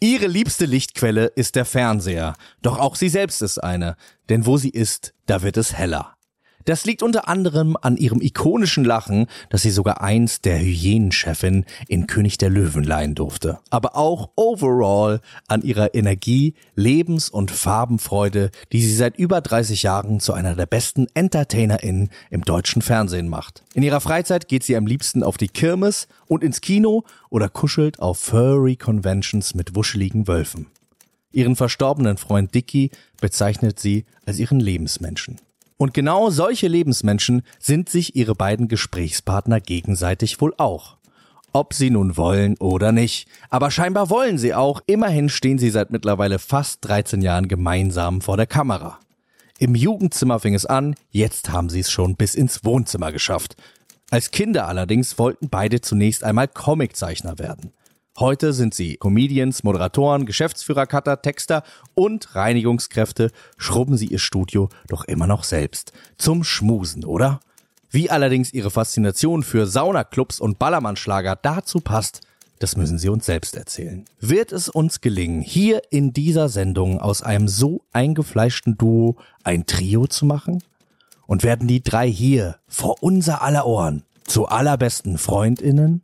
Ihre liebste Lichtquelle ist der Fernseher. Doch auch sie selbst ist eine. Denn wo sie ist, da wird es heller. Das liegt unter anderem an ihrem ikonischen Lachen, das sie sogar einst der Hyänenchefin in König der Löwen leihen durfte. Aber auch overall an ihrer Energie, Lebens- und Farbenfreude, die sie seit über 30 Jahren zu einer der besten EntertainerInnen im deutschen Fernsehen macht. In ihrer Freizeit geht sie am liebsten auf die Kirmes und ins Kino oder kuschelt auf Furry Conventions mit wuscheligen Wölfen. Ihren verstorbenen Freund Dicky bezeichnet sie als ihren Lebensmenschen. Und genau solche Lebensmenschen sind sich ihre beiden Gesprächspartner gegenseitig wohl auch. Ob sie nun wollen oder nicht. Aber scheinbar wollen sie auch. Immerhin stehen sie seit mittlerweile fast 13 Jahren gemeinsam vor der Kamera. Im Jugendzimmer fing es an, jetzt haben sie es schon bis ins Wohnzimmer geschafft. Als Kinder allerdings wollten beide zunächst einmal Comiczeichner werden. Heute sind sie Comedians, Moderatoren, Geschäftsführer, Cutter, Texter und Reinigungskräfte, schrubben sie ihr Studio doch immer noch selbst. Zum Schmusen, oder? Wie allerdings ihre Faszination für Saunaclubs und Ballermannschlager dazu passt, das müssen sie uns selbst erzählen. Wird es uns gelingen, hier in dieser Sendung aus einem so eingefleischten Duo ein Trio zu machen? Und werden die drei hier vor unser aller Ohren zu allerbesten Freundinnen?